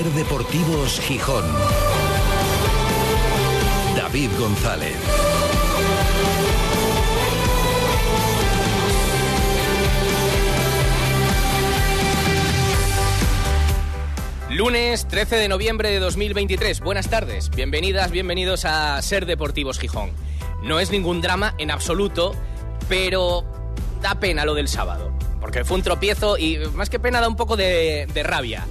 Ser Deportivos Gijón. David González. Lunes 13 de noviembre de 2023. Buenas tardes, bienvenidas, bienvenidos a Ser Deportivos Gijón. No es ningún drama en absoluto, pero da pena lo del sábado, porque fue un tropiezo y más que pena da un poco de, de rabia.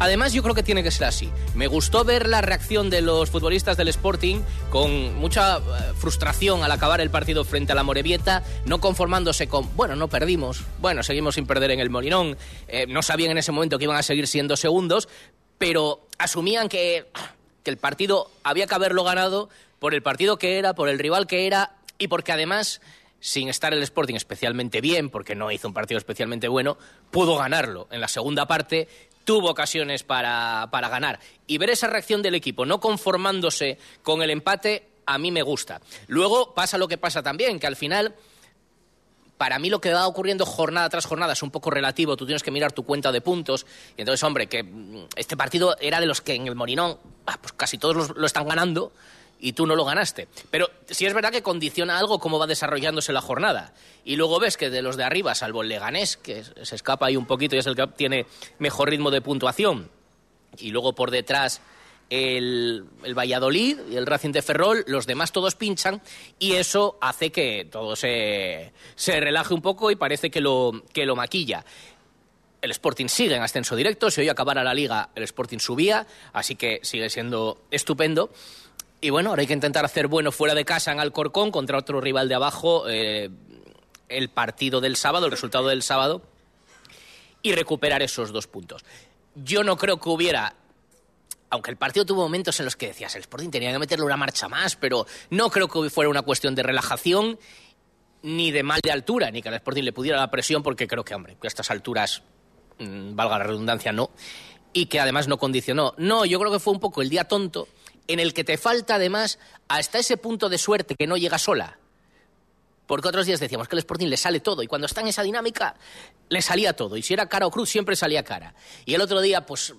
Además yo creo que tiene que ser así. Me gustó ver la reacción de los futbolistas del Sporting con mucha eh, frustración al acabar el partido frente a la Morevieta, no conformándose con, bueno, no perdimos, bueno, seguimos sin perder en el Molinón, eh, no sabían en ese momento que iban a seguir siendo segundos, pero asumían que, que el partido había que haberlo ganado por el partido que era, por el rival que era y porque además sin estar el Sporting especialmente bien, porque no hizo un partido especialmente bueno, pudo ganarlo en la segunda parte, tuvo ocasiones para, para, ganar. Y ver esa reacción del equipo, no conformándose con el empate, a mí me gusta. Luego pasa lo que pasa también, que al final, para mí lo que va ocurriendo jornada tras jornada es un poco relativo, tú tienes que mirar tu cuenta de puntos, y entonces, hombre, que este partido era de los que en el Morinón, ah, pues casi todos lo están ganando, y tú no lo ganaste. Pero sí es verdad que condiciona algo cómo va desarrollándose la jornada. Y luego ves que de los de arriba, salvo el Leganés, que se escapa ahí un poquito y es el que tiene mejor ritmo de puntuación, y luego por detrás el, el, Valladolid y el Racing de Ferrol, los demás todos pinchan y eso hace que todo se, se relaje un poco y parece que lo, que lo maquilla. El Sporting sigue en ascenso directo, si hoy acabara la liga el Sporting subía, así que sigue siendo estupendo. Y bueno, ahora hay que intentar hacer bueno fuera de casa en Alcorcón contra otro rival de abajo eh, el partido del sábado, el resultado del sábado, y recuperar esos dos puntos. Yo no creo que hubiera, aunque el partido tuvo momentos en los que decías, el Sporting tenía que meterle una marcha más, pero no creo que fuera una cuestión de relajación ni de mal de altura, ni que al Sporting le pudiera la presión, porque creo que, hombre, que a estas alturas, mmm, valga la redundancia, no, y que además no condicionó. No, yo creo que fue un poco el día tonto en el que te falta además hasta ese punto de suerte que no llega sola. Porque otros días decíamos que el Sporting le sale todo y cuando está en esa dinámica le salía todo. Y si era cara o cruz siempre salía cara. Y el otro día, pues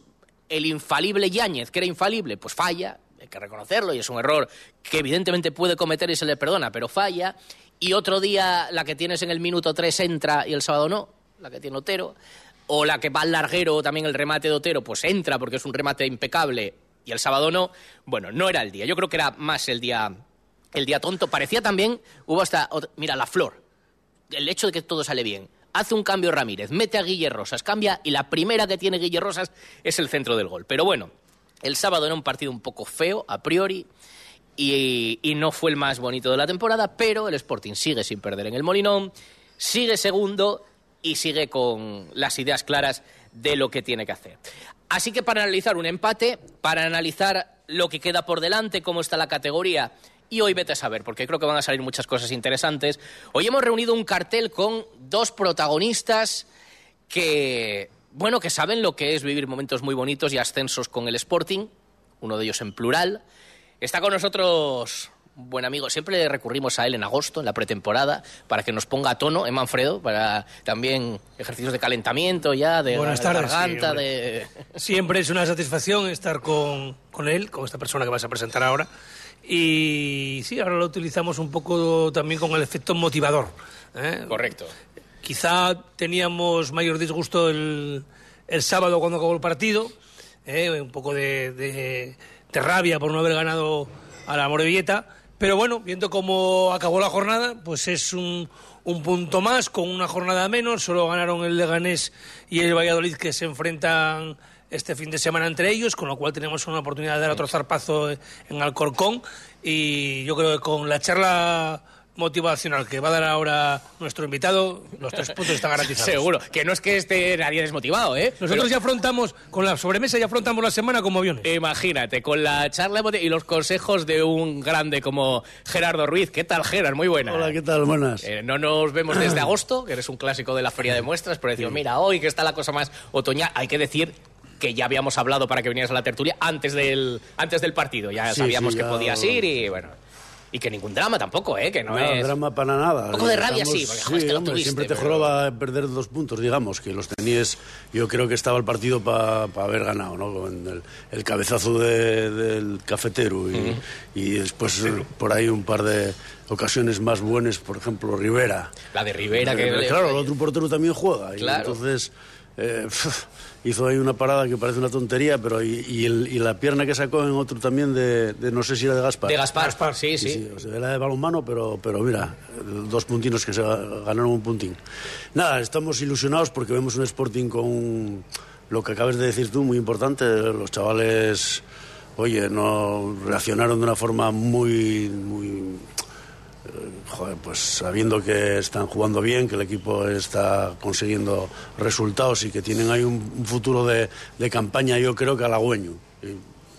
el infalible Yáñez, que era infalible, pues falla, hay que reconocerlo y es un error que evidentemente puede cometer y se le perdona, pero falla. Y otro día la que tienes en el minuto 3 entra y el sábado no, la que tiene Otero. O la que va al larguero, también el remate de Otero, pues entra porque es un remate impecable y el sábado no, bueno, no era el día. Yo creo que era más el día, el día tonto. Parecía también, hubo hasta, mira, la flor, el hecho de que todo sale bien. Hace un cambio Ramírez, mete a Guille Rosas, cambia y la primera que tiene Guille Rosas es el centro del gol. Pero bueno, el sábado era un partido un poco feo, a priori, y, y no fue el más bonito de la temporada, pero el Sporting sigue sin perder en el Molinón, sigue segundo y sigue con las ideas claras de lo que tiene que hacer. Así que para analizar un empate, para analizar lo que queda por delante, cómo está la categoría, y hoy vete a saber, porque creo que van a salir muchas cosas interesantes, hoy hemos reunido un cartel con dos protagonistas que, bueno, que saben lo que es vivir momentos muy bonitos y ascensos con el Sporting, uno de ellos en plural. Está con nosotros buen amigo. Siempre recurrimos a él en agosto, en la pretemporada, para que nos ponga a tono, ¿eh, Manfredo? Para también ejercicios de calentamiento ya, de, Buenas de tardes, garganta, sí, de... Siempre es una satisfacción estar con, con él, con esta persona que vas a presentar ahora. Y sí, ahora lo utilizamos un poco también con el efecto motivador. ¿eh? Correcto. Quizá teníamos mayor disgusto el, el sábado cuando acabó el partido, ¿eh? un poco de, de, de rabia por no haber ganado a la Morevieta. Pero bueno, viendo cómo acabó la jornada, pues es un, un, punto más, con una jornada menos. Solo ganaron el Leganés y el Valladolid que se enfrentan este fin de semana entre ellos, con lo cual tenemos una oportunidad de dar otro zarpazo en Alcorcón. Y yo creo que con la charla motivacional que va a dar ahora nuestro invitado, los tres puntos están garantizados. Seguro, que no es que esté nadie desmotivado, ¿eh? Nosotros Pero... ya afrontamos, con la sobremesa ya afrontamos la semana como aviones. Imagínate, con la charla y los consejos de un grande como Gerardo Ruiz. ¿Qué tal, Gerard? Muy buena. Hola, ¿qué tal? Buenas. Eh, no nos vemos desde agosto, que eres un clásico de la feria de muestras, pero decimos, mira, hoy que está la cosa más otoñal, hay que decir que ya habíamos hablado para que vinieras a la tertulia antes del, antes del partido. Ya sí, sabíamos sí, ya... que podías ir y bueno. Y que ningún drama tampoco, ¿eh? Que no, No, es... drama para nada. Un poco de rabia sí, porque, joder, te lo hombre, tuviste, siempre te pero- joroba perder dos puntos, digamos, que los tenías. Yo creo que estaba el partido para haber ganado, ¿no? Con el, el cabezazo de- del cafetero y, y después por ahí un par de ocasiones más buenas, por ejemplo, Rivera. La de Rivera, que... Eh, Claro, el otro portero también juega. Claro. Y entonces eh, hizo ahí una parada que parece una tontería, pero y, y el- y la pierna que sacó en otro también de, de no sé si era de Gaspar. De Gaspar, sí, sí. Sí, sí, o sea, era de balonmano, pero, pero mira, dos puntinos que se ganaron un puntín. Nada, estamos ilusionados porque vemos un Sporting con lo que acabas de decir tú, muy importante. Los chavales, oye, no reaccionaron de una forma muy, muy joder, pues sabiendo que están jugando bien, que el equipo está consiguiendo resultados y que tienen ahí un, futuro de, de campaña, yo creo que halagüeño. Y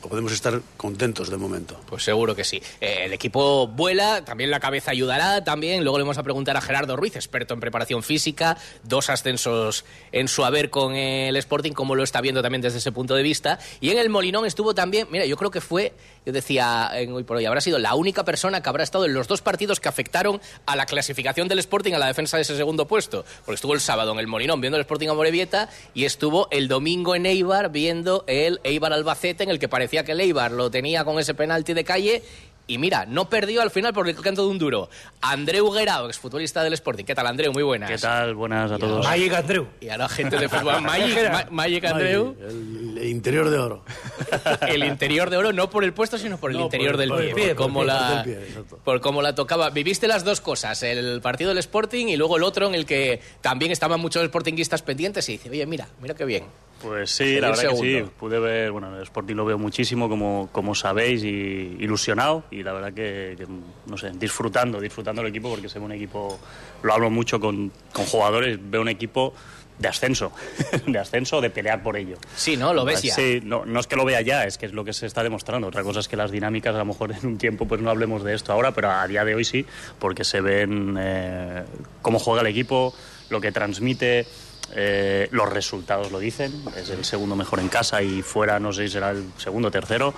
podemos estar contentos de momento. Pues seguro que sí. Eh, el equipo vuela, también la cabeza ayudará, también. Luego le vamos a preguntar a Gerardo Ruiz, experto en preparación física, dos ascensos en su haber con el Sporting, cómo lo está viendo también desde ese punto de vista. Y en el Molinón estuvo también, mira, yo creo que fue, yo decía en hoy por hoy, habrá sido la única persona que habrá estado en los dos partidos que afectaron a la clasificación del Sporting a la defensa de ese segundo puesto. Porque estuvo el sábado en el Molinón viendo el Sporting a Morevieta y estuvo el domingo en Eibar viendo el Eibar Albacete en el que parecía que el Eibar lo tenía con ese penalti de calle y mira, no perdió al final por el canto de un duro. Andreu Guerao, exfutbolista del Sporting. ¿Qué tal, Andreu? Muy buenas. ¿Qué tal? Buenas a todos. Magic Andreu. Y ahora gente de fútbol. Magic, Ma- Magic Andreu. El, el interior de oro. El interior de oro, no por el puesto, sino por el No, interior por- del por pie. pie, por cómo pie, la, pie, exacto. por cómo la tocaba. Viviste las dos cosas, el partido del Sporting y luego el otro en el que también estaban muchos sportinguistas pendientes y dice, oye, mira, mira qué bien. Pues sí, la verdad que sí. Pude ver, bueno, el Sporting lo veo muchísimo, como, como sabéis, y ilusionado. Y la verdad que, que, no sé, disfrutando, disfrutando el equipo, porque se ve un equipo, lo hablo mucho con, con jugadores, veo un equipo de ascenso, de ascenso, de pelear por ello. Sí, ¿no? Lo ves ya. Sí, no, no es que lo vea ya, es que es lo que se está demostrando. Otra cosa es que las dinámicas, a lo mejor en un tiempo, pues no hablemos de esto ahora, pero a día de hoy sí, porque se ven eh, cómo juega el equipo, lo que transmite. Eh, los resultados lo dicen, es el segundo mejor en casa y fuera no sé si será el segundo o tercero.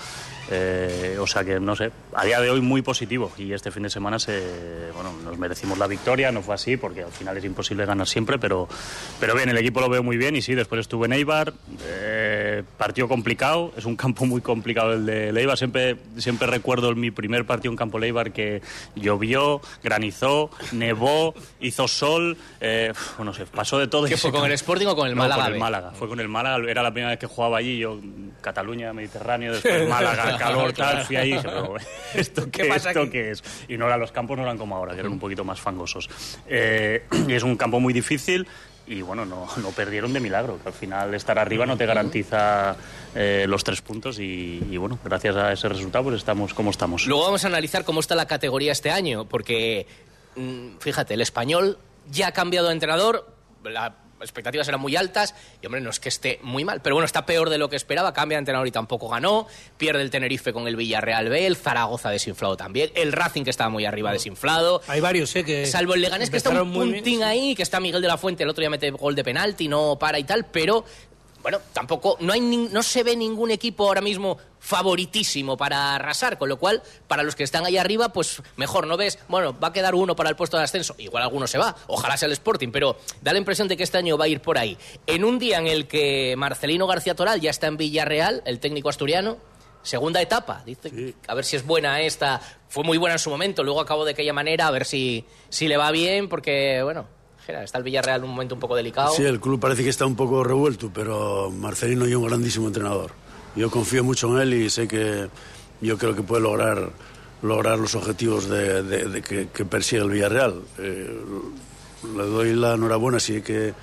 Eh, o sea que no sé, a día de hoy muy positivo y este fin de semana se, bueno, nos merecimos la victoria, no fue así porque al final es imposible ganar siempre, pero, pero bien, el equipo lo veo muy bien y sí, después estuve en Eibar, eh, partido complicado, es un campo muy complicado el de Eibar, siempre, siempre recuerdo mi primer partido en campo Eibar que llovió, granizó, nevó, hizo sol, eh, bueno, se pasó de todo. ¿Qué fue, con campo. el Sporting o con el No, Málaga con el Málaga, fue con el Málaga, era la primera vez que jugaba allí, yo Cataluña, Mediterráneo, después Málaga, calor, tal, fui dije, pero ¿esto ¿Qué qué, pasa esto qué es? Y no eran los campos, no eran como ahora, que eran un poquito más fangosos. Eh, es un campo muy difícil y bueno, no, no perdieron de milagro, que al final estar arriba no te garantiza eh, los tres puntos y, bueno, gracias a ese resultado pues estamos como estamos. Luego vamos a analizar cómo está la categoría este año, porque mm, fíjate, el español ya ha cambiado de entrenador, expectativas eran muy altas y hombre, no es que esté muy mal, pero bueno, está peor de lo que esperaba, cambia de entrenador y tampoco ganó, pierde el Tenerife con el Villarreal B, el Zaragoza desinflado también, el Racing que estaba muy arriba desinflado. Hay varios, ¿eh? Que Salvo el Leganés, que está un bien, puntín sí. ahí, que está Miguel de la Fuente, el otro día mete gol de penalti, no para y tal, pero bueno, tampoco, no, hay no se ve ningún equipo ahora mismo favoritísimo para arrasar, con lo cual, para los que están ahí arriba, pues mejor, ¿no ves? Bueno, va a quedar uno para el puesto de ascenso, igual alguno se va, ojalá sea el Sporting, pero da la impresión de que este año va a ir por ahí. En un día en el que Marcelino García Toral ya está en Villarreal, el técnico asturiano, Segunda etapa, dice, a ver si es buena esta. Fue muy buena en su momento, luego acabó de aquella manera, a ver si, si le va bien, porque, bueno, está el Villarreal en un momento un poco delicado. Sí, el club parece que está un poco revuelto, pero Marcelino es un grandísimo entrenador. Yo confío mucho en él y sé que yo creo que puede lograr lograr los objetivos de, de- de que, que persigue el Villarreal. Eh, le doy la enhorabuena si que,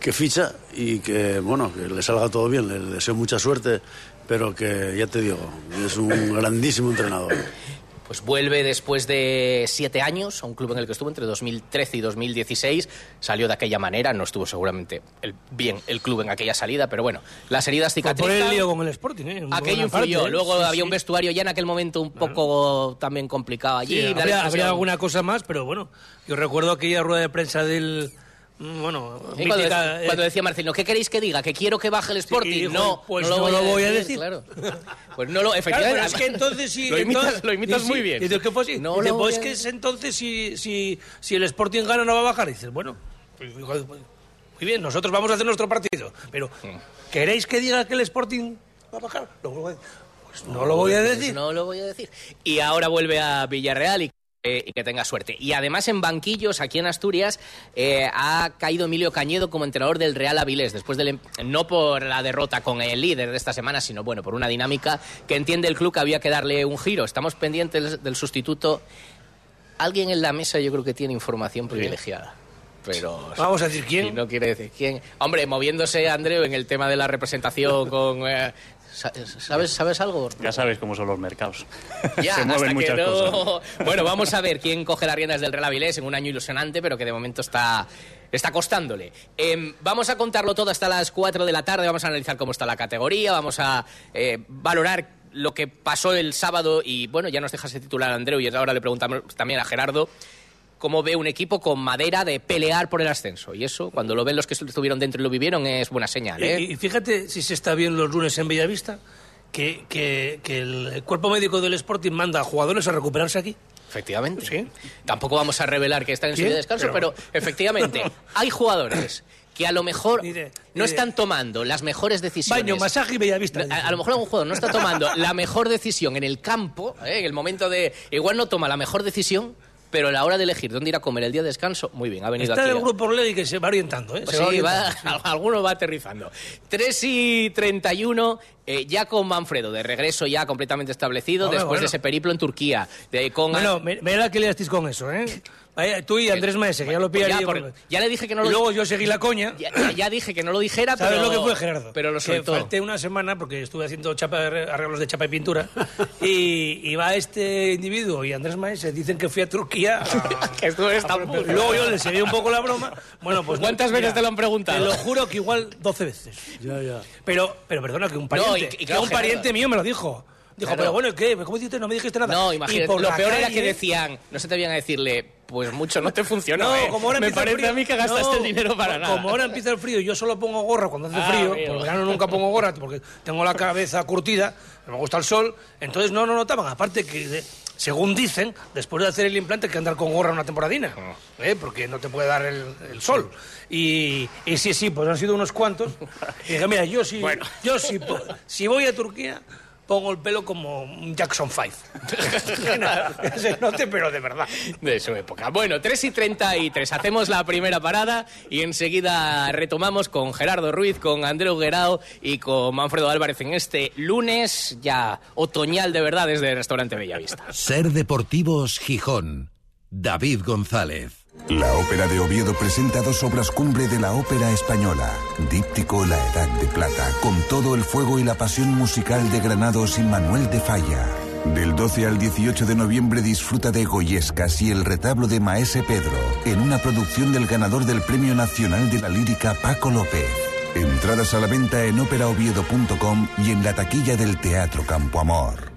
que ficha y que bueno que le salga todo bien. Le deseo mucha suerte, pero que ya te digo es un grandísimo entrenador. Pues vuelve después de siete años a un club en el que estuvo entre 2013 y 2016. Salió de aquella manera, no estuvo seguramente el- bien el club en aquella salida, pero bueno, las heridas Fue por cicatrizan. el lío con el Sporting, ¿eh? Aquello parte, influyó. ¿eh? Luego Sí, había un vestuario ya en aquel momento un poco también complicado allí. Sí, habría, alguna cosa más, pero bueno, yo recuerdo aquella rueda de prensa del, bueno, cuando, mítica, dec- eh, cuando decía Marcelino, ¿qué queréis que diga? ¿Que quiero que baje el Sporting? dijo, no, pues no lo voy, a, decir, decir. Claro. Pues no lo, Claro, efectivamente. pero es que entonces sí. Lo imitas, entonces- lo imitas sí, muy sí. bien. Dices, ¿qué fue así? No Dice, lo pues que es entonces si, si, si el Sporting gana no va a bajar. dices, bueno, pues, muy bien, nosotros vamos a hacer nuestro partido. Pero, ¿queréis que diga que el Sporting va a bajar? Lo voy a- Pues no lo voy a Pues decir. no lo voy a decir. Y ahora vuelve a Villarreal y, eh, y que tenga suerte. Y además en banquillos, aquí en Asturias, eh, ha caído Emilio Cañedo como entrenador del Real Avilés, después del, em- no por la derrota con el líder de esta semana, sino bueno, por una dinámica que entiende el club que había que darle un giro. Estamos pendientes del sustituto. Alguien en la mesa yo creo que tiene información privilegiada. Pero Vamos a decir quién. y no quiere decir quién. Hombre, moviéndose Andreu en el tema de la representación con... eh, ¿Sabes, ¿Sabes algo? Ya sabes cómo son los mercados. Ya, Se mueven muchas no- cosas. Bueno, vamos a ver quién coge las riendas del Real Avilés en un año ilusionante, pero que de momento está, está costándole. Em, vamos a contarlo todo hasta las 4 de la tarde, vamos a analizar cómo está la categoría, vamos a eh, valorar lo que pasó el sábado y, bueno, ya nos dejas el titular Andreu y ahora le preguntamos también a Gerardo cómo ve un equipo con madera de pelear por el ascenso. Y eso, cuando lo ven los que estuvieron dentro y lo vivieron, es buena señal. ¿eh? Y, y fíjate si se está bien los lunes en Bellavista, que, que, que el cuerpo médico del Sporting manda a jugadores a recuperarse aquí. Efectivamente. Sí. Tampoco vamos a revelar que están en su de descanso, Pero- pero, efectivamente hay jugadores que a lo mejor Mire, no están tomando las mejores decisiones. Baño, masaje y Bellavista. A, a lo mejor algún jugador no está tomando la mejor decisión en el campo, ¿eh? en el momento de... Igual no toma la mejor decisión, pero a la hora de elegir dónde ir a comer el día de descanso, muy bien, ha venido Está aquí. en el grupo Ley que se va orientando, ¿eh? pues Se sí, va- orientando. alguno va aterrizando. 3 y 31, eh, ya con Manfredo, de regreso ya completamente establecido, después bueno. de ese periplo en Turquía. De, con Bueno, me- mira que liasteis con eso, ¿eh? Tú y Andrés Maese, que ya lo Pues ya, pillaría. ya le dije que no y lo luego yo seguí la coña. Ya, ya- ya dije que no lo dijera, ¿Sabes pero... lo que fue, Gerardo? Pero lo que falté una semana porque estuve haciendo chapa de- arreglos de chapa y pintura y, y va este individuo y Andrés Maese dicen que fui a Turquía a- Que estuvo en Estambul. Y Luego yo le seguí un poco la broma. Bueno, pues ¿Cuántas veces te lo han preguntado? Te lo juro que igual 12 veces. Ya, ya. Pero, pero perdona, que un pariente, y- y que claro, un pariente Gerardo. mío me lo dijo. Dijo, Claro. pero bueno, ¿qué? ¿Cómo dijiste? No me dijiste nada. No, imagínate, lo peor era que decían, no se te habían a decirle, pues mucho no te funcionó, No, ¿eh? como ahora Me empieza el parece frío- a mí que gastaste No, el dinero para nada. Como ahora empieza el frío y yo solo pongo gorra cuando hace Ah, frío, amigo. por verano nunca pongo gorra porque tengo la cabeza curtida, me gusta el sol, entonces no, no notaban. Aparte que, según dicen, después de hacer el implante hay que andar con gorra una temporadina, Ah. ¿eh? porque no te puede dar el, el sol. Y, y sí, sí, pues han sido unos cuantos. Y dije, mira, yo sí, yo sí, po- si voy a Turquía... Pongo el pelo como un Jackson 5. que se note, pero de verdad. De su época. Bueno, 3 y 33. Hacemos la primera parada y enseguida retomamos con Gerardo Ruiz, con Andreu Guerao y con Manfredo Álvarez en este lunes ya otoñal de verdad desde el restaurante Bellavista. Ser Deportivos Gijón. David González. La Ópera de Oviedo presenta dos obras cumbre de la ópera española. Díptico La Edad de Plata, con todo el fuego y la pasión musical de Granados y Manuel de Falla. Del 12 al 18 de noviembre disfruta de Goyescas y el retablo de Maese Pedro, en una producción del ganador del Premio Nacional de la Lírica Paco López. Entradas a la venta en óperaoviedo.com y en la taquilla del Teatro Campo Amor.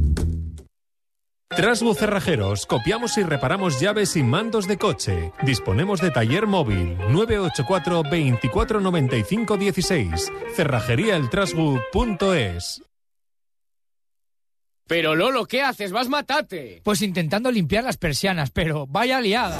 Trasbu Cerrajeros, copiamos y reparamos llaves y mandos de coche. Disponemos de taller móvil 984 24 95 16. Cerrajeríaeltrasbu.es. Pero Lolo, ¿qué haces? ¡Vas matate! Pues intentando limpiar las persianas, pero vaya liada.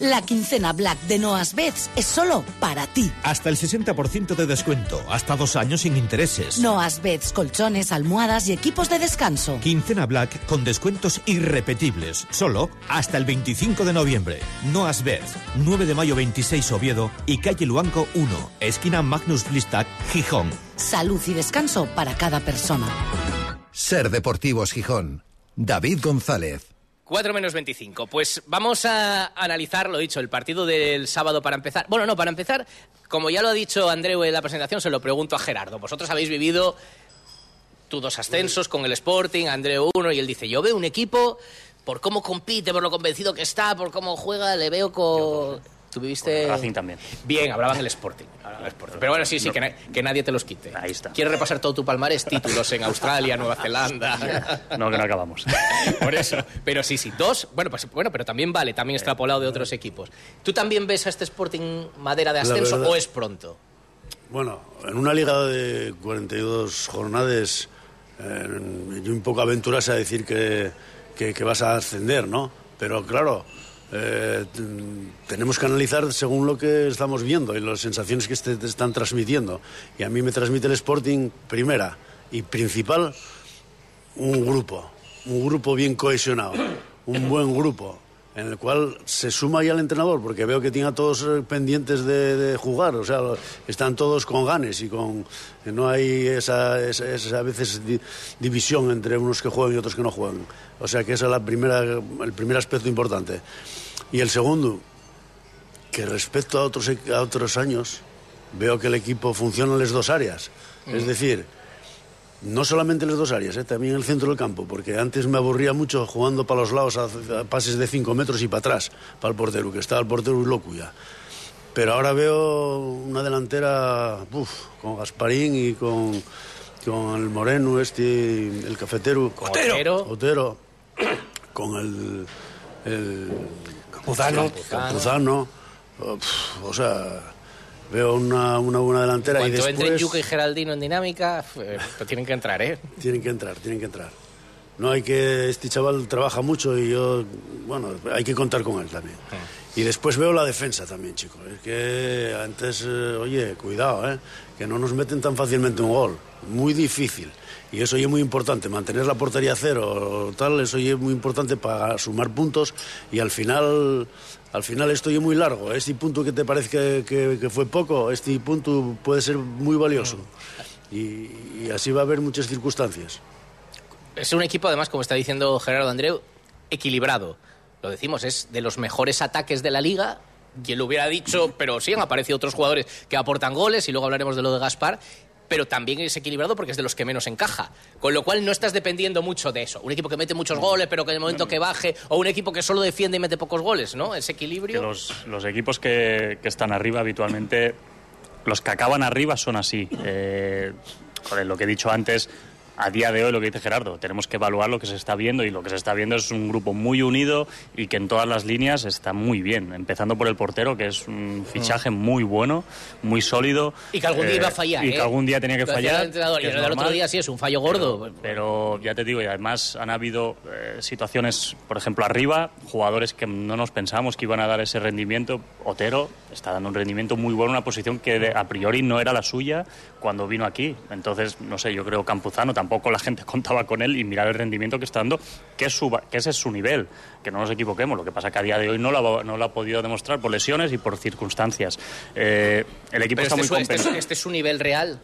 La quincena Black de Noas Beds es solo para ti. Hasta el 60% de descuento, hasta dos años sin intereses. Noas Beds, colchones, almohadas y equipos de descanso. Quincena Black con descuentos irrepetibles, solo hasta el 25 de noviembre. Noas Beds, 9 de mayo 26 Oviedo y calle Luanco 1, esquina Magnus Blistac, Gijón. Salud y descanso para cada persona. Ser Deportivos Gijón. David González. 4 menos 25. Pues vamos a analizar, lo dicho, el partido del sábado para empezar. Bueno, no, para empezar, como ya lo ha dicho Andreu en la presentación, se lo pregunto a Gerardo. Vosotros habéis vivido tú dos ascensos con el Sporting, Andreu uno, y él dice, yo veo un equipo, por cómo compite, por lo convencido que está, por cómo juega, le veo con... Tú viviste... Racing también. Bien, hablaban del Sporting. hablaban del Sporting. Pero bueno, sí, sí, que, na- que nadie te los quite. Ahí está. ¿Quieres repasar todo tu palmarés? Títulos en Australia, Nueva Zelanda... No, que no acabamos. Por eso. Pero sí, sí, dos. Bueno, pues bueno, pero también vale, también extrapolado de otros equipos. ¿Tú también ves a este Sporting madera de ascenso verdad- o es pronto? Bueno, en una liga de 42 jornadas, eh, y un poco aventurarse a decir que, que- que vas a ascender, ¿no? Pero claro, eh, tenemos que analizar según lo que estamos viendo y las sensaciones que están transmitiendo. Y a mí me transmite el Sporting, primera y principal, un grupo, un grupo bien cohesionado, un buen grupo, en el cual se suma ya el entrenador, porque veo que tiene a todos eh, pendientes de, de jugar, o sea, están todos con ganes y con no hay esa, esa- esa a veces di- división entre unos que juegan y otros que no juegan. O sea que ese es la primera, el primer aspecto importante. Y el segundo, que respecto a otros, a otros años, veo que el equipo funciona en las dos áreas. Es decir, no solamente en las dos áreas, ¿eh? también en el centro del campo, porque antes me aburría mucho jugando para los lados a, a pases de 5 metros y para atrás, para el portero, que estaba el portero y loco ya. Pero ahora veo una delantera uf, con Gasparín y con, con el Moreno, este, el cafetero. Otero. Otero. Con el. el Campuzano. Campuzano. O sea, veo una, una buena delantera y Cuando después. entren Yuca y Geraldino en dinámica, pues tienen que entrar, ¿eh? Tienen que entrar, tienen que entrar. No hay que. Este chaval trabaja mucho y yo. Bueno, hay que contar con él también. Y después veo la defensa también, chicos. Es que antes, eh, oye, cuidado, ¿eh? Que no nos meten tan fácilmente un gol. Muy difícil. Y eso ya es muy importante. Mantener la portería a cero o tal, eso ya es muy importante para sumar puntos. Y al final. Al final esto ya es muy largo. Este punto que te parece que fue poco, este punto puede ser muy valioso. Y- y así va a haber muchas circunstancias. Es un equipo, además, como está diciendo Gerardo Andreu, equilibrado. Lo decimos, es de los mejores ataques de la liga. Quien lo hubiera dicho, pero sí han aparecido otros jugadores que aportan goles y luego hablaremos de lo de Gaspar. Pero también es equilibrado porque es de los que menos encaja. Con lo cual no estás dependiendo mucho de eso. Un equipo que mete muchos goles, pero que en el momento que baje, o un equipo que solo defiende y mete pocos goles, ¿no? Ese equilibrio. los, los equipos que, que están arriba habitualmente, los que acaban arriba son así. Eh, joder, lo que he dicho antes, a día de hoy lo que dice Gerardo, tenemos que evaluar lo que se está viendo y lo que se está viendo es un grupo muy unido y que en todas las líneas está muy bien, empezando por el portero, que es un fichaje muy bueno, muy sólido. Y que algún día Eh, iba a fallar. Y ¿eh? que algún día tenía que fallar. el entrenador, que y el otro normal. día sí es un fallo gordo. Pero ya te digo, y además han habido eh, situaciones, por ejemplo, arriba, jugadores que no nos pensábamos que iban a dar ese rendimiento. Otero está dando un rendimiento muy bueno, una posición que a priori no era la suya cuando vino aquí. Entonces, no sé, yo creo Campuzano tampoco la gente contaba con él y mirar el rendimiento que está dando, que, es su, que ese es su nivel, que no nos equivoquemos. Lo que pasa que a día de hoy no lo, ha- no lo ha podido demostrar por lesiones y por circunstancias. Eh, el equipo Pero está este, muy este, es, compensado. este es su nivel real.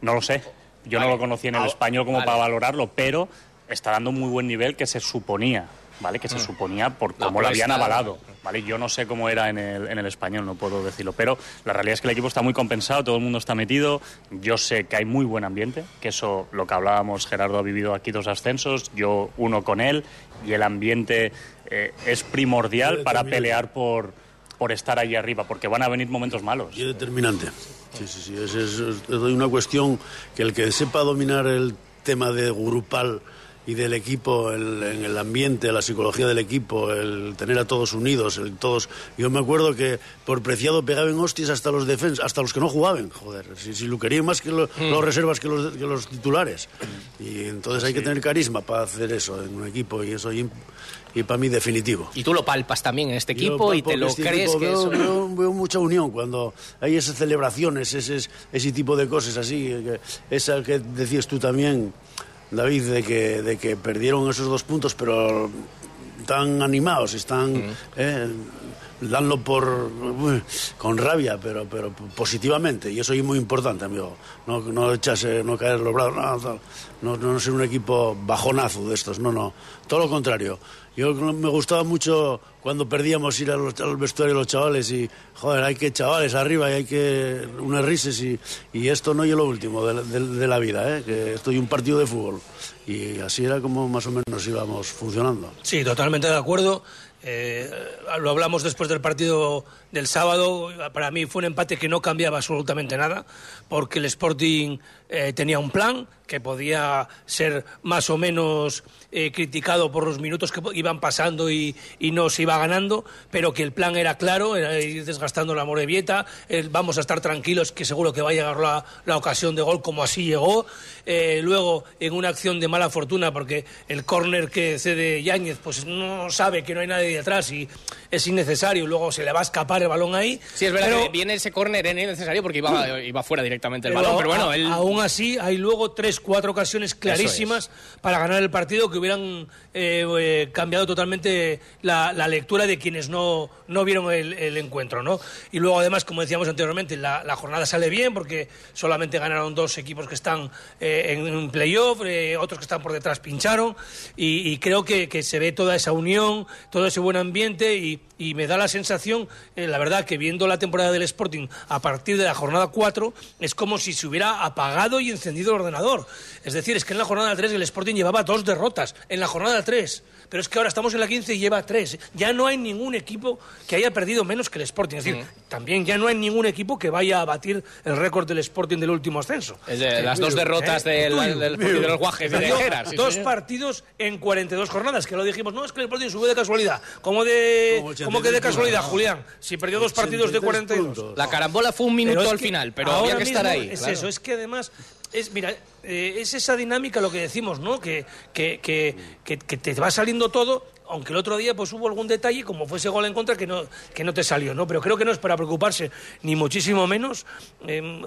No lo sé. Yo Vale. no lo conocí en el Ah, español como vale. para valorarlo, pero está dando muy buen nivel que se suponía, ¿vale? Que se suponía por Mm. Cómo lo habían avalado, ¿vale? Yo no sé cómo era en el, en el español, no puedo decirlo, pero la realidad es que el equipo está muy compensado, todo el mundo está metido, yo sé que hay muy buen ambiente, que eso, lo que hablábamos, Gerardo ha vivido aquí dos ascensos, yo uno con él, y el ambiente eh, es primordial para pelear por, por estar allí arriba, porque van a venir momentos malos. Y determinante. Sí, sí, sí. Es, es- es una cuestión que el que sepa dominar el tema de grupal y del equipo, el, en el ambiente, la psicología del equipo, el tener a todos unidos, el todos. Yo me acuerdo que por preciado pegaban hostias hasta los defensas, hasta los que no jugaban, joder, si, si lo querían más que lo- los reservas que los, que los titulares. Y entonces hay que tener carisma para hacer eso en un equipo y eso y, y para mí definitivo. Y tú lo palpas también en este equipo y te lo este crees equipo, que veo, eso... veo- veo mucha unión cuando hay esas celebraciones, ese, ese tipo de cosas así. que- esa que decías tú también, David, de que, de que perdieron esos dos puntos, pero están animados, están. eh, danlo por con rabia, pero pero positivamente y eso es muy importante, amigo. No no echarse, no caer los brazos, no, no, no ser un equipo bajonazo de estos, no, no, todo lo contrario. Yo me gustaba mucho cuando perdíamos ir a los- al vestuario de los chavales y, joder, hay que chavales arriba y hay que unas risas y, y esto no es lo último de, de- de la vida, ¿eh? que esto es un partido de fútbol. Y así era como más o menos íbamos funcionando. Sí, totalmente de acuerdo. Eh, lo hablamos después del partido del sábado. Para mí fue un empate que no cambiaba absolutamente nada, porque el Sporting eh, tenía un plan que podía ser más o menos eh, criticado por los minutos que iban pasando y, y no se iba ganando, pero que el plan era claro, era ir desgastando la Morevieta, el vamos a estar tranquilos que seguro que va a llegar la, la ocasión de gol como así llegó. Eh, luego, en una acción de mala fortuna, porque el córner que cede Yáñez pues no sabe que no hay nadie detrás y es innecesario, luego se le va a escapar el balón ahí. Sí, es verdad Pero- que viene ese córner era innecesario porque iba, iba fuera directamente el pero balón, pero bueno, a- él... aún así hay luego tres, cuatro ocasiones clarísimas para ganar el partido que hubieran eh, eh, cambiado totalmente la, la lectura de quienes no, no vieron el, encuentro, ¿no? Y luego además, como decíamos anteriormente, la, jornada sale bien porque solamente ganaron dos equipos que están eh, en un playoff, eh, otros que están por detrás pincharon y, creo que, se ve toda esa unión, todo ese buen ambiente y, y me da la sensación, eh, la verdad, que viendo la temporada del Sporting a partir de la jornada 4, es como si se hubiera apagado y encendido el ordenador. Es decir, es que en la jornada 3 el Sporting llevaba dos derrotas, en la jornada 3. Pero es que ahora estamos en la 15 y lleva tres. Ya no hay ningún equipo que haya perdido menos que el Sporting. Es decir, también ya no hay ningún equipo que vaya a batir el récord del Sporting del último ascenso. Es de las dos derrotas del, Uy, del Sporting de los Guajes de sí, dos señor. partidos en 42 jornadas, que lo dijimos. No, es que el Sporting subió de casualidad. ¿Cómo, de, Como 83 ¿cómo que de casualidad. Julián? Si perdió dos partidos de 83 42. puntos. La carambola fue un minuto al que final, pero había que estar ahí. Es claro. eso, es que además, es, mira, eh, es esa dinámica lo que decimos, ¿no? Que, que- que te va saliendo todo, aunque el otro día pues hubo algún detalle, como fue ese gol en contra, que no, que no te salió, ¿no? Pero creo que no es para preocuparse, ni muchísimo menos. Em,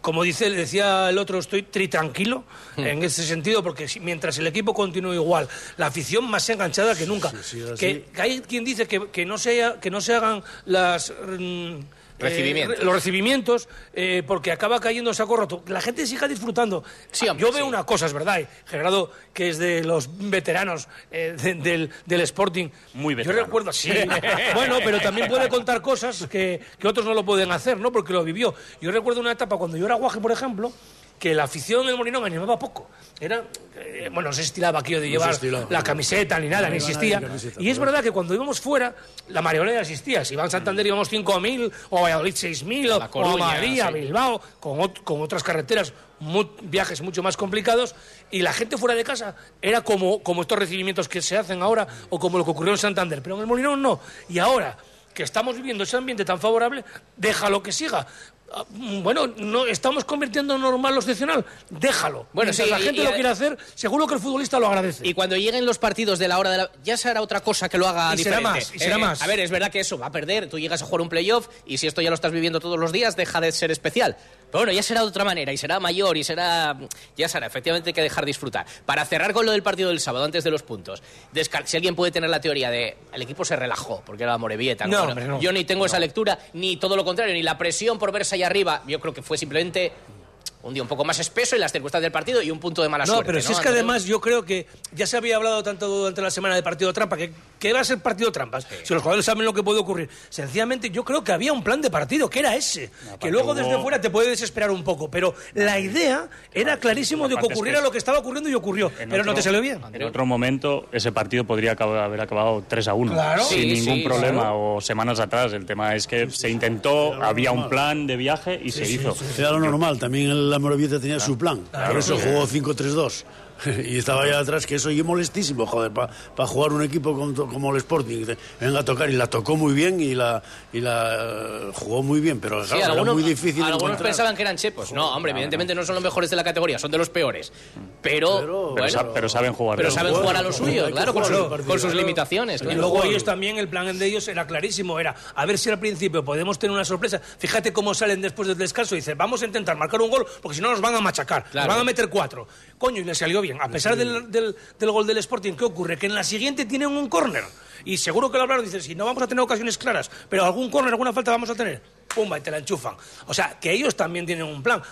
como dice, decía el otro, estoy tri tranquilo en ese sentido, porque mientras el equipo continúe igual, la afición más enganchada que nunca. sí, así. que, que hay quien dice que, que no, se, que no se hagan las... mm, Recibimientos. eh, los recibimientos eh, porque acaba cayendo saco roto. La gente siga disfrutando. Sí, hombre, Yo veo sí. una cosa, es verdad, eh, Gerardo, que es de los veteranos eh, de- del, del Sporting. Muy Yo veterano. recuerdo, sí. bueno, pero también puede contar cosas que, que otros no lo pueden hacer, ¿no? Porque lo vivió. Yo recuerdo una etapa cuando yo era guaje, por ejemplo, que la afición del Molinón animaba poco. Era, eh, bueno, no se estilaba aquello de llevar estilaba. la camiseta ni nada, No ni existía. camiseta, y es verdad que cuando íbamos fuera, la mayoría asistía. Si iba a Santander íbamos 5.000, o a Valladolid 6.000, o, a Madrid, a sí. Bilbao, con, ot- con otras carreteras, viajes mucho más complicados. Y la gente fuera de casa era como, como estos recibimientos que se hacen ahora, o como lo que ocurrió en Santander. Pero en el Molinón no. Y ahora que estamos viviendo ese ambiente tan favorable, déjalo que siga. Ah, Bueno, no estamos convirtiendo en normal lo excepcional. Déjalo. Bueno, sí, la gente y- lo quiere hacer, seguro que el futbolista lo agradece. Y cuando lleguen los partidos de la hora de la... Ya será otra cosa que lo haga Y será diferente. más, y será más. A ver, es verdad que eso va a perder. Tú llegas a jugar un playoff y si esto ya lo estás viviendo todos los días, deja de ser especial. Pero bueno, ya será de otra manera y será mayor y será... Ya será, efectivamente hay que dejar disfrutar. Para cerrar con lo del partido del sábado, antes de los puntos, descar- si alguien puede tener la teoría de el equipo se relajó porque era la Morevieta. No, Bueno, no. Yo ni tengo esa lectura, ni todo lo contrario, ni la presión por verse ahí arriba. Yo creo que fue simplemente un día un poco más espeso y las circunstancias del partido y un punto de mala No, suerte. pero si es que además yo creo que ya se había hablado tanto durante la semana de partido trampa, que, que va a ser partido trampas. Si los jugadores saben lo que puede ocurrir. Sencillamente yo creo que había un plan de partido, que era ese. que luego desde fuera te puede desesperar un poco. Pero la idea era clarísimo de que es ocurriera que lo que estaba ocurriendo y ocurrió. En Pero no te salió bien. En otro momento, ese partido podría acabar- haber acabado 3 a 1. Claro. Sin Sí, ningún sí, problema. claro. O semanas atrás. El tema es que se intentó, había un plan de viaje y se hizo. Era lo normal, también el- la Morevieta tenía su plan. Por eso jugó 5-3-2. y estaba allá atrás, que eso y molestísimo, joder, para jugar un equipo como, como el Sporting. Venga a tocar, y la tocó muy bien y la, y la eh, jugó muy bien, pero Sí, claro, era algunos, muy difícil algunos encontrar. pensaban que eran chepos. No, hombre, evidentemente no son los mejores de la categoría, son de los peores. Pero, Pero, bueno, sa- pero saben jugar. pero saben jugar a lo suyo, claro, con, partido, con sus claro. limitaciones. Y luego ellos también, el plan de ellos era clarísimo, era a ver si al principio podemos tener una sorpresa. Fíjate cómo salen después del descanso, dice, vamos a intentar marcar un gol, porque si no nos van a machacar, Claro. nos van a meter cuatro. Coño, y le salió bien. A pesar del, del- del gol del Sporting, ¿qué ocurre? Que en la siguiente tienen un córner. Y seguro que lo hablaron, dicen, si no vamos a tener ocasiones claras, pero algún córner, alguna falta vamos a tener. Pumba, y te la enchufan. O sea, que ellos también tienen un plan.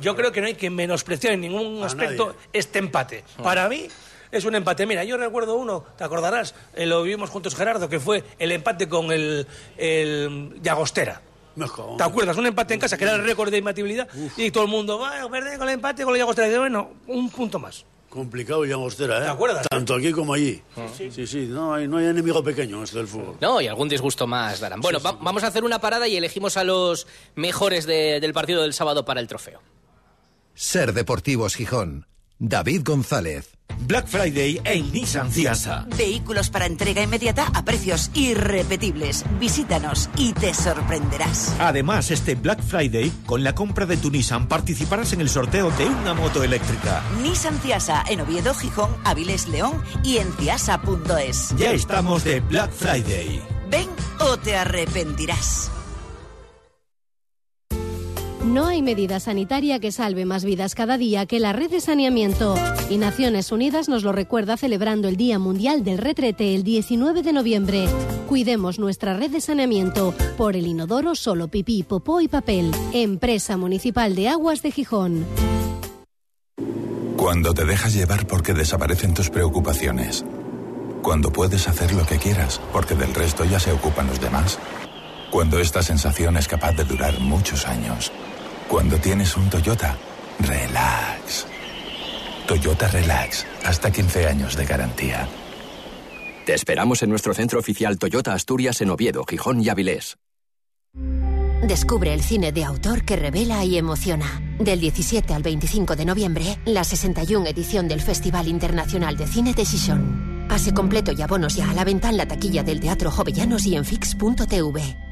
Yo creo que no hay que menospreciar en ningún A aspecto nadie. este empate. Para mí es un empate. Mira, yo recuerdo uno, te acordarás, eh, lo vivimos juntos Gerardo, que fue el empate con el, el Llagostera. Me cago en- ¿Te acuerdas? Un empate en casa que era el récord de imbatibilidad y todo el mundo, bueno, perdí con el empate con el Llagostera. Y bueno, un punto más. Complicado y Angostera, ¿eh? ¿Te acuerdas? Tanto aquí como allí. Sí, sí, no, hay, no hay enemigo pequeño en esto del fútbol. No, y algún disgusto más darán. Bueno, va- vamos a hacer una parada y elegimos a los mejores de- del partido del sábado para el trofeo. Ser Deportivos Gijón. David González. Black Friday en Nissan Ciasa. Vehículos para entrega inmediata a precios irrepetibles. Visítanos y te sorprenderás. Además, este Black Friday, con la compra de tu Nissan, participarás en el sorteo de una moto eléctrica. Nissan Ciasa en Oviedo, Gijón, Avilés, León y en ciasa.es. Ya estamos de Black Friday. Ven o te arrepentirás. No hay medida sanitaria que salve más vidas cada día que la red de saneamiento. Y Naciones Unidas nos lo recuerda celebrando el Día Mundial del Retrete el 19 de noviembre. Cuidemos nuestra red de saneamiento por el inodoro solo pipí, popó y papel. Empresa Municipal de Aguas de Gijón. Cuando te dejas llevar porque desaparecen tus preocupaciones. Cuando puedes hacer lo que quieras porque del resto ya se ocupan los demás. Cuando esta sensación es capaz de durar muchos años. Cuando tienes un Toyota, relax. Toyota Relax, hasta 15 años de garantía. Te esperamos en nuestro centro oficial Toyota Asturias en Oviedo, Gijón y Avilés. Descubre el cine de autor que revela y emociona. Del 17 al 25 de noviembre, la 61 edición del Festival Internacional de Cine de Gijón. Pase completo y abonos ya a la venta en la taquilla del Teatro Jovellanos y en fix.tv.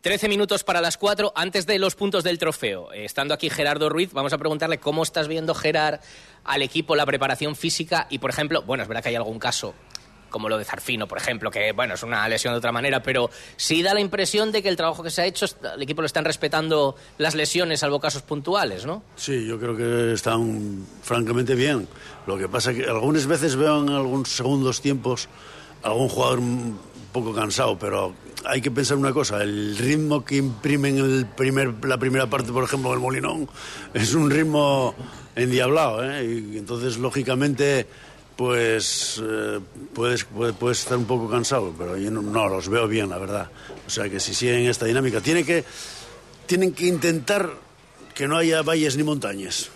13 minutos para las 4 antes de los puntos del trofeo. Eh, Estando aquí Gerardo Ruiz, vamos a preguntarle cómo estás viendo, Gerard, al equipo, la preparación física y, por ejemplo, bueno, es verdad que hay algún caso como lo de Zarfino, por ejemplo, que, bueno, es una lesión de otra manera, pero sí da la impresión de que el trabajo que se ha hecho, el equipo le están respetando las lesiones, salvo casos puntuales, ¿no? Sí, yo creo que están francamente bien. Lo que pasa que algunas veces veo en algunos segundos tiempos algún jugador poco cansado, pero hay que pensar una cosa, el ritmo que imprimen el primer, la primera parte, por ejemplo, del Molinón, es un ritmo endiablado, ¿eh? Y entonces, lógicamente, pues eh, puedes, puede- puedes estar un poco cansado, pero yo no, no, los veo bien, la verdad. O sea, que si siguen esta dinámica, tiene que, tienen que intentar que no haya valles ni montañas.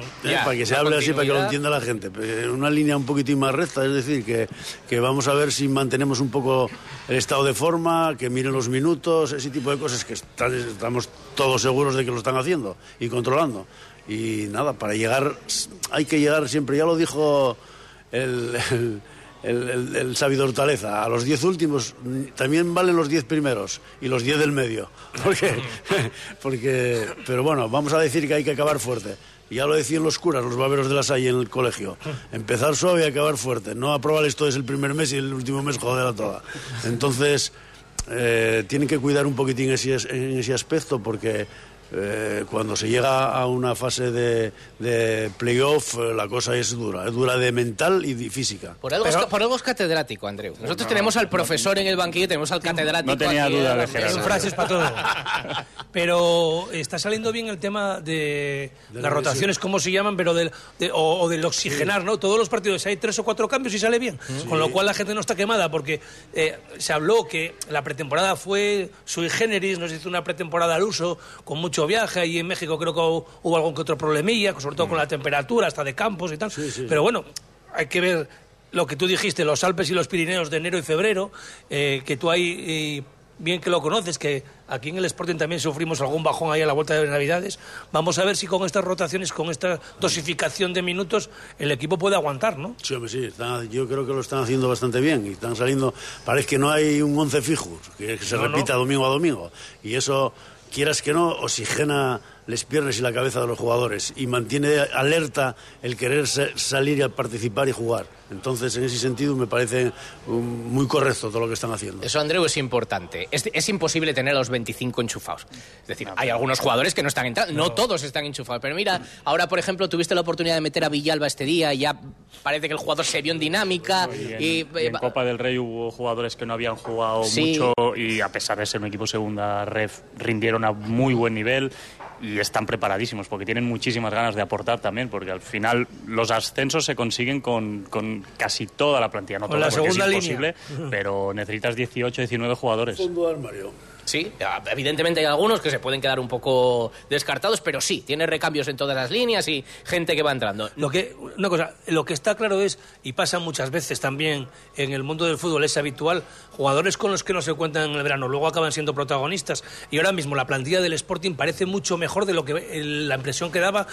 ¿Eh? Para que se hable así, para que lo entienda la gente. Una línea un poquitín más recta, es decir, que, que vamos a ver si mantenemos un poco el estado de forma, que miren los minutos, ese tipo de cosas que está- estamos todos seguros de que lo están haciendo y controlando. Y nada, para llegar, hay que llegar siempre, ya lo dijo el, el, el, el- el sabio Hortaleza, a los diez últimos también valen los diez primeros y los diez del medio. Porque, porque, pero bueno, vamos a decir que hay que acabar fuerte. Ya lo decían los curas, los baberos de la Salle en el colegio. Empezar suave y acabar fuerte. No aprobar esto es el primer mes y el último mes joder a toda. Entonces, eh, tienen que cuidar un poquitín ese, en ese aspecto porque eh, cuando se llega a una fase de, de playoff, eh, la cosa es dura, es dura de mental y de física. Por algo, es, por algo es catedrático, Andreu. Nosotros tenemos al profesor en el banquillo, tenemos al catedrático. No tenía aquí duda de. Son frases para todo. Pero está saliendo bien el tema de, De la las rotaciones, ¿cómo se llaman? Pero del, de- o, o del oxigenar, ¿no? Todos los partidos hay tres o cuatro cambios y sale bien. Con lo cual la gente no está quemada porque eh, se habló que la pretemporada fue sui generis, nos hizo una pretemporada al uso, con mucho viaje, y en México creo que hubo, algún que otro problemilla, sobre todo con la temperatura, hasta de campos y tal. Pero bueno, hay que ver lo que tú dijiste, los Alpes y los Pirineos de enero y febrero, eh, que tú ahí, bien que lo conoces, que aquí en el Sporting también sufrimos algún bajón ahí a la vuelta de Navidades. Vamos a ver si con estas rotaciones, con esta dosificación de minutos, el equipo puede aguantar, ¿no? Sí, sí, están- yo creo que lo están haciendo bastante bien y están saliendo, parece que no hay un once fijo, que, que se No, repita no. domingo a domingo. Y eso, quieras que no, oxigena les piernas y la cabeza de los jugadores y mantiene alerta el querer sa- salir a participar y jugar. Entonces, en ese sentido, me parece um, muy correcto todo lo que están haciendo. Eso, Andreu, es importante. Es, es imposible tener a los 25 enchufados. Es decir, hay algunos jugadores que no están entrando. No todos están enchufados. Pero mira, ahora, por ejemplo, tuviste la oportunidad de meter a Villalba este día y ya parece que el jugador se vio en dinámica. Y en, Y, y en eh, Copa del Rey hubo jugadores que no habían jugado Sí. mucho y a pesar de ser un equipo segunda ref rindieron a muy buen nivel y están preparadísimos porque tienen muchísimas ganas de aportar también porque al final los ascensos se consiguen con, con casi toda la plantilla no Con toda la porque segunda es línea. imposible pero necesitas 18 19 jugadores Fondo de armario. Sí, evidentemente hay algunos que se pueden quedar un poco descartados, pero sí, tiene recambios en todas las líneas y gente que va entrando. Lo que, una cosa, lo que está claro es, y pasa muchas veces también en el mundo del fútbol, es habitual, jugadores con los que no se cuentan en el verano, luego acaban siendo protagonistas. Y ahora mismo la plantilla del Sporting parece mucho mejor de lo que el- la impresión que daba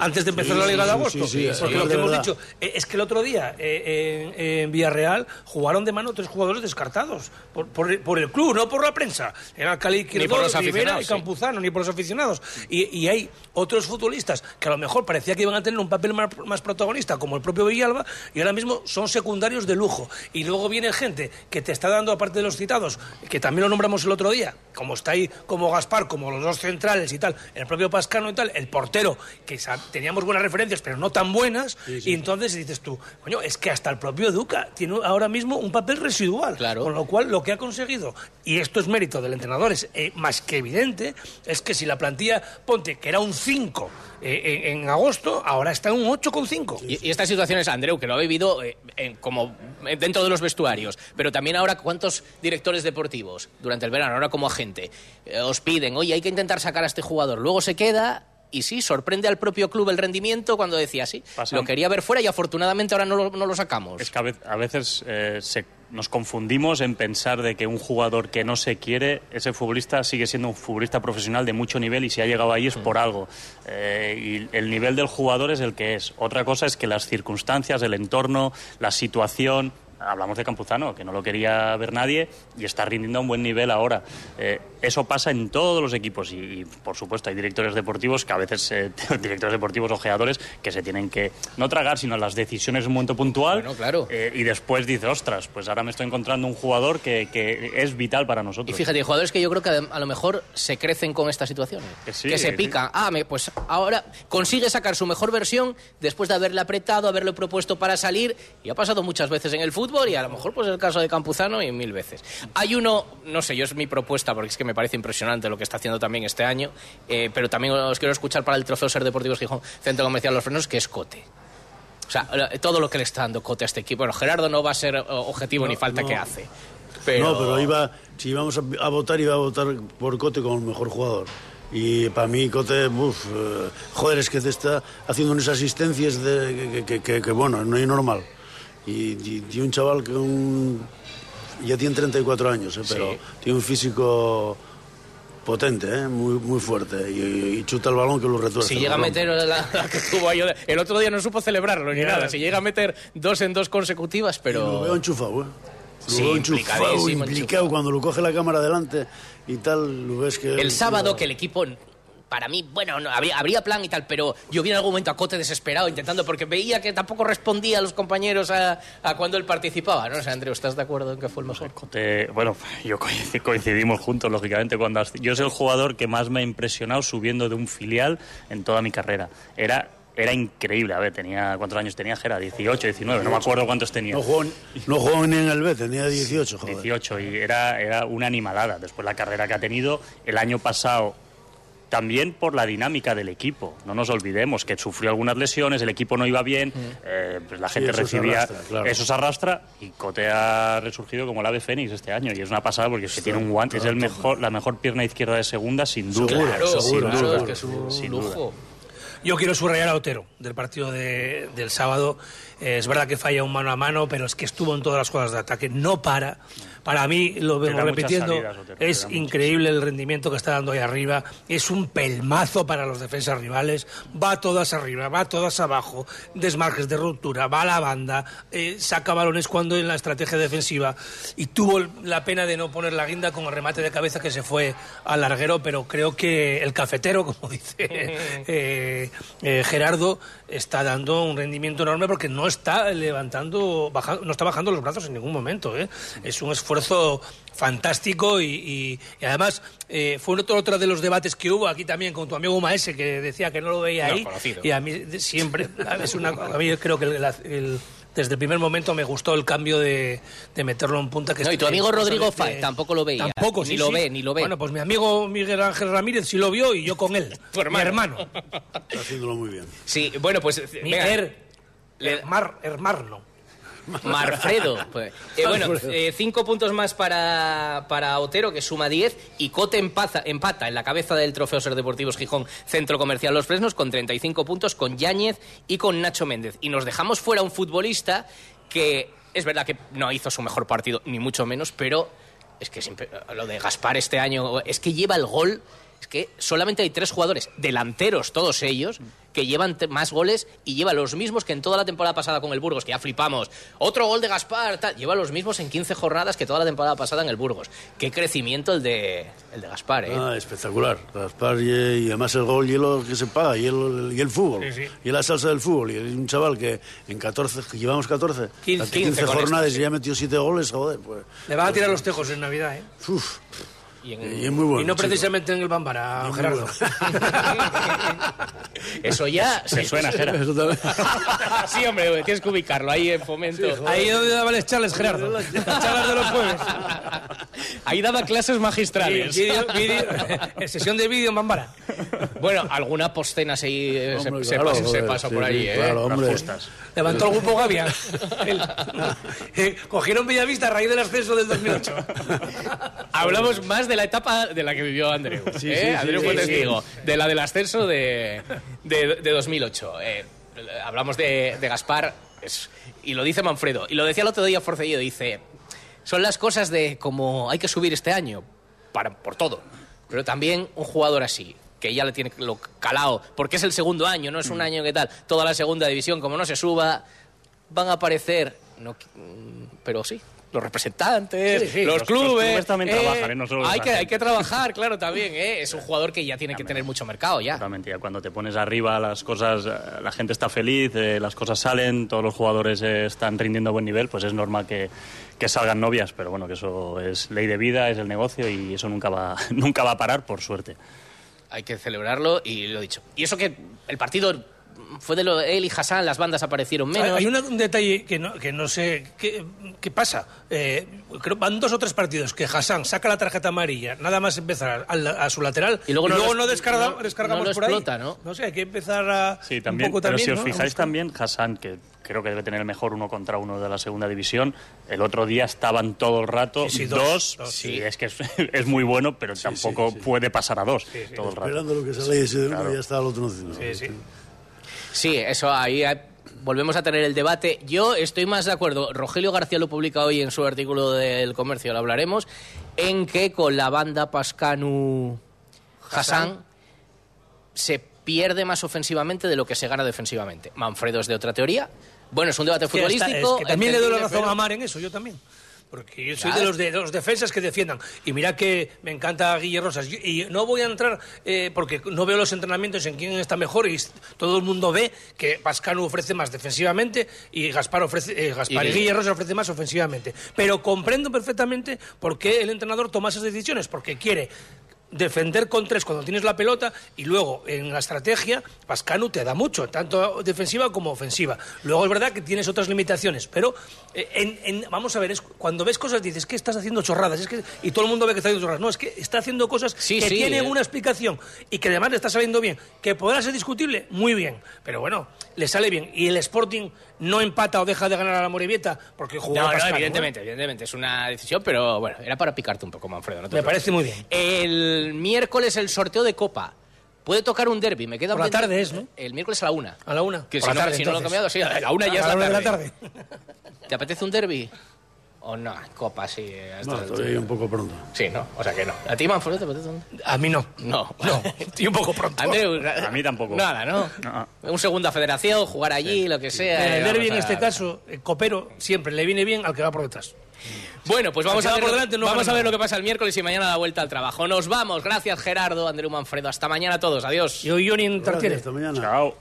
antes de empezar Sí, la Liga sí, de Agosto. sí, sí, Porque sí, lo que hemos verdad. dicho eh, es que el otro día eh, en, en Villarreal jugaron de mano tres jugadores descartados por, por- por el club, no por la prensa. Era Cali los Rivera y sí. Campuzano, ni por los aficionados. Y, y hay otros futbolistas que a lo mejor parecía que iban a tener un papel más, más protagonista, como el propio Villalba, y ahora mismo son secundarios de lujo. Y luego viene gente que te está dando, aparte de los citados, que también lo nombramos el otro día, como está ahí, como Gaspar, como los dos centrales y tal, el propio Pascano y tal, el portero, que teníamos buenas referencias, pero no tan buenas, y entonces dices tú, coño, es que hasta el propio Duca tiene ahora mismo un papel residual. Claro. Con lo cual, lo que ha conseguido, y esto es mérito del entrenador, es eh, más que evidente, es que si la plantilla, ponte, que era un 5 eh, en, en agosto, ahora está en un 8,5. Y, y estas situaciones, Andreu, que lo ha vivido eh, en- como eh, dentro de los vestuarios, pero también ahora, ¿cuántos directores deportivos durante el verano, ahora como agente, eh, os piden, oye, hay que intentar sacar a este jugador? Luego se queda. Y sí, sorprende al propio club el rendimiento cuando decía sí. Pasa- Lo quería ver fuera y afortunadamente ahora no lo, no lo sacamos. Es que a ve- a veces eh, se- nos confundimos en pensar de que un jugador que no se quiere, ese futbolista sigue siendo un futbolista profesional de mucho nivel y si ha llegado ahí es por algo. Eh, y el nivel del jugador es el que es. Otra cosa es que las circunstancias, el entorno, la situación... Hablamos de Campuzano, que no lo quería ver nadie y está rindiendo a un buen nivel ahora. Eh, eso pasa en todos los equipos y, y, por supuesto, hay directores deportivos que a veces, eh, directores deportivos ojeadores, que se tienen que no tragar, sino las decisiones en un momento puntual. Bueno, claro. Eh, y después dice, ostras, pues ahora me estoy encontrando un jugador que, que es vital para Y nosotros. fíjate, hay jugadores que yo creo que a lo mejor se crecen con estas situaciones. Que sí, que se sí. pican. Ah, me- pues ahora consigue sacar su mejor versión después de haberle apretado, haberle propuesto para salir. Y ha pasado muchas veces en el fútbol y a lo mejor pues el caso de Campuzano y mil veces. Hay uno, no sé, yo es mi propuesta porque es que me parece impresionante lo que está haciendo también este año, eh, pero también os quiero escuchar para el Trofeo Ser Deportivos Gijón, Centro Comercial Los Frenos, que es Cote. O sea, todo lo que le está dando Cote a este equipo. Bueno, Gerardo no va a ser eh, objetivo ni falta no. que hace. Pero... No, pero iba, si íbamos a, votar, iba a votar por Cote como el mejor jugador. Y para mí Cote, uf, eh, joder, es que te está haciendo unas asistencias de, que, que- que- que, bueno, no es normal. Y, y- y un chaval que un- ya tiene 34 años, eh, pero Sí. tiene un físico potente, eh, muy, muy fuerte. Y, y chuta el balón que lo retuerce. Si llega a meter la, la que tuvo ahí, el otro día no supo celebrarlo ni nada. Si llega a meter dos en dos consecutivas, Y Lo veo pero enchufado, ¿eh? Lo Sí, veo implicadísimo, enchufado, implicado. enchufado. Cuando lo coge la cámara delante y tal, lo ves que... el sábado que el equipo para mí, bueno, no, habría, habría plan y tal, pero yo vi en algún momento a Cote desesperado intentando, porque veía que tampoco respondía a los compañeros a, a cuando él participaba. No sé, Andreu, ¿estás de acuerdo en que fue el mejor? Cote, bueno, yo coinc- coincidimos juntos, lógicamente, cuando yo soy el jugador que más me ha impresionado subiendo de un filial en toda mi carrera. Era era increíble, a ver, tenía ¿cuántos años tenía Gera? 18, 19, no me acuerdo cuántos tenía. No jugó, no jugó ni en el B, tenía 18, joder. 18 y era, era una animalada. Después la carrera que ha tenido el año pasado también por la dinámica del equipo. No nos olvidemos que sufrió algunas lesiones, el equipo no iba bien, eh, pues la Sí, gente se recibía arrastra, claro. eso se arrastra y Cote ha resurgido como el ave fénix este año y es una pasada porque es que tiene un guante, es el mejor, la mejor pierna izquierda de segunda sin duda. Claro, sin seguro, duda, seguro, es que es un sin lujo. duda. Yo quiero subrayar a Otero del partido de- del sábado. Es verdad que falla un mano a mano, pero es que estuvo en todas las jugadas de ataque. No para. Para mí, lo vengo repitiendo, salidas, es increíble el rendimiento que está dando ahí arriba. Es un pelmazo para los defensas rivales. Va todas arriba, va todas abajo. Desmarques de ruptura, va a la banda, eh, saca balones cuando en la estrategia defensiva. Y tuvo la pena de no poner la guinda con el remate de cabeza que se fue al larguero, pero creo que el cafetero, como dice eh, eh, Gerardo, está dando un rendimiento enorme porque no está levantando, baja- no está bajando los brazos en ningún momento. ¿eh? Es un esfuerzo fantástico y, y- y además eh, fue otro, otro de los debates que hubo aquí también con tu amigo Maese que decía que no lo veía No, ahí conocido. y a mí siempre es una a mí creo que el- el- desde el primer momento me gustó el cambio de, de meterlo en punta que No, y tu amigo es cosa Rodrigo de- Fáez tampoco lo veía. tampoco Ni sí, lo sí. ve, ni lo ve. bueno pues mi amigo Miguel Ángel Ramírez sí lo vio y yo con él mi hermano Está haciéndolo muy bien. Sí, bueno, pues... Miguel le- Hermar, hermano Marfredo. Pues, eh, bueno, Marfredo. eh, cinco puntos más para, para Otero, que suma 10, y Cote empaza- empata en la cabeza del Trofeo Ser Deportivos Gijón Centro Comercial Los Fresnos con 35 puntos, con Yáñez y con Nacho Méndez. Y nos dejamos fuera un futbolista que es verdad que no hizo su mejor partido, ni mucho menos, pero es que siempre, lo de Gaspar este año, es que lleva el gol. Es que solamente hay tres jugadores, delanteros todos ellos, que llevan más goles y lleva los mismos que en toda la temporada pasada con el Burgos, que ya flipamos. Otro gol de Gaspar, tal. Lleva los mismos en 15 jornadas que toda la temporada pasada en el Burgos. Qué crecimiento el de, el de Gaspar, ¿eh? Ah, espectacular. Gaspar y, y además el gol y lo que se paga y el, y el fútbol. Sí, sí. Y la salsa del fútbol. Y un chaval que en 14, que llevamos 14, 15, 15, con jornadas esto, y ya metió 7 goles, joder. Pues, le van a tirar los tejos en Navidad ¿eh? uf, Y en- y es muy bueno. y no chico. precisamente en el Bambara muy Gerardo Eso ya Se suena, Gera. Eso también. sí, hombre, tienes que ubicarlo ahí en fomento. ahí donde daban las charlas Gerardo las charlas de los jueves ahí daba clases magistrales. Vídeo- vídeo- eh, sesión de vídeo en Bambara Bueno, alguna postena se, se- Hombre, se claro, pasa, se joder, pasa sí, por sí, ahí, ¿eh? claro, hombre. Levantó el grupo Gavia. Eh, Cogieron Bellavista a raíz del ascenso del 2008. Hablamos más de la etapa de la que vivió Andreu. Sí, ¿eh? sí, sí, Andreu fue testigo. De la del ascenso de, de, de 2008. Eh, hablamos de, de Gaspar es- y lo dice Manfredo. Y lo decía el otro día Forcellido. Dice, son las cosas de como hay que subir este año para, por todo. Pero también un jugador así que ya le tiene lo calado, porque es el segundo año, no es un año que tal, toda la segunda división, como no se suba, van a aparecer, no, mm, pero sí, los representantes, Sí, sí, los, los- los clubes. trabajan, ¿eh? No solo hay, que, hay que trabajar, claro, también. ¿eh? Es un jugador que ya tiene que tener mucho mercado ya. Totalmente, ya cuando te pones arriba las cosas, eh, la gente está feliz, eh, las cosas salen, todos los jugadores eh, están rindiendo a buen nivel, pues es normal que, que salgan novias, pero bueno, que eso es ley de vida, es el negocio y eso nunca va, nunca va a parar, por suerte. Hay que celebrarlo y lo he dicho. Y eso que el partido fue de lo él y Hassan, las bandas aparecieron menos. Hay un detalle que no, que no sé qué, qué pasa. Eh, creo van dos o tres partidos que Hassan saca la tarjeta amarilla, nada más empezar a, a su lateral Y luego no lo- no, descarga- no- descargamos no lo por ahí. ¿no? No sé, hay que empezar a Sí, un también, poco pero también, si os ¿no? fijáis también, Hassan, que creo que debe tener el mejor uno contra uno de la segunda división, el otro día estaban todo el rato Sí, sí, dos, dos, dos. sí, es que es, es muy bueno, pero tampoco puede pasar a dos todo el rato. Esperando lo que sale y ese Claro. ya está el otro. No, Sí, sí. Sí, eso ahí eh, volvemos a tener el debate. Yo estoy más de acuerdo, Rogelio García lo publica hoy en su artículo del comercio, lo hablaremos, en que con la banda Pascanu Hassan se pierde más ofensivamente de lo que se gana defensivamente. Manfredo es de otra teoría. Bueno, es un debate Sí, está- futbolístico. es que también le doy la razón pero- a Mar en eso, yo también. Porque yo soy Claro. de los, de los defensas que defiendan. Y mira que me encanta Guille Rosas. Yo- Y no voy a entrar eh, porque no veo los entrenamientos en quién está mejor y todo el mundo ve que Pascano ofrece más defensivamente y Gaspar, ofrece, eh, Gaspar Y y. Guille Rosas ofrece más ofensivamente. Pero comprendo perfectamente por qué el entrenador toma esas decisiones. Porque quiere defender con tres cuando tienes la pelota y luego en la estrategia Pascanu te da mucho, tanto defensiva como ofensiva. Luego es verdad que tienes otras limitaciones, pero eh, en- en- vamos a ver, es, cuando ves cosas dices que estás haciendo chorradas es que, y todo el mundo ve que está haciendo chorradas. No, es que está haciendo cosas Sí, que sí, tienen eh. una explicación y que además le está saliendo bien. Que podrá ser discutible, muy bien, pero bueno, le sale bien. Y el Sporting no empata o deja de ganar a la Morevieta porque jugó No, no, Pascanu, ¿eh? evidentemente, evidentemente. Es una decisión, pero bueno, era para picarte un poco, Manfredo. no te Me parece muy bien. El miércoles el sorteo de Copa. Puede tocar un derby, me queda Por la pendiente- tarde es, ¿no? El miércoles a la una. A la una. Que Por si, la no, tarde, si no lo he entonces. cambiado, sí, a la una ya A es la la una de la tarde. ¿Te apetece un derby? ¿O no? Copa, sí. a estas No, alturas. todavía un poco pronto. Sí, no, o sea que no. ¿A ti, Manfredo, te apetece un A mí no. No. No, estoy un poco pronto. Andreu, A mí tampoco. Nada, ¿no? No. Un segunda federación, jugar allí, lo que sea. Mira, y el derbi en vamos a- este caso, el copero, siempre le viene bien al que va por detrás. Bueno, pues vamos, a ver, delante, vamos a ver, lo que pasa el miércoles y mañana la vuelta al trabajo. Nos vamos. Gracias, Gerardo, Andreu Manfredo. Hasta mañana a todos. Adiós. Yo, Johnny, Chao.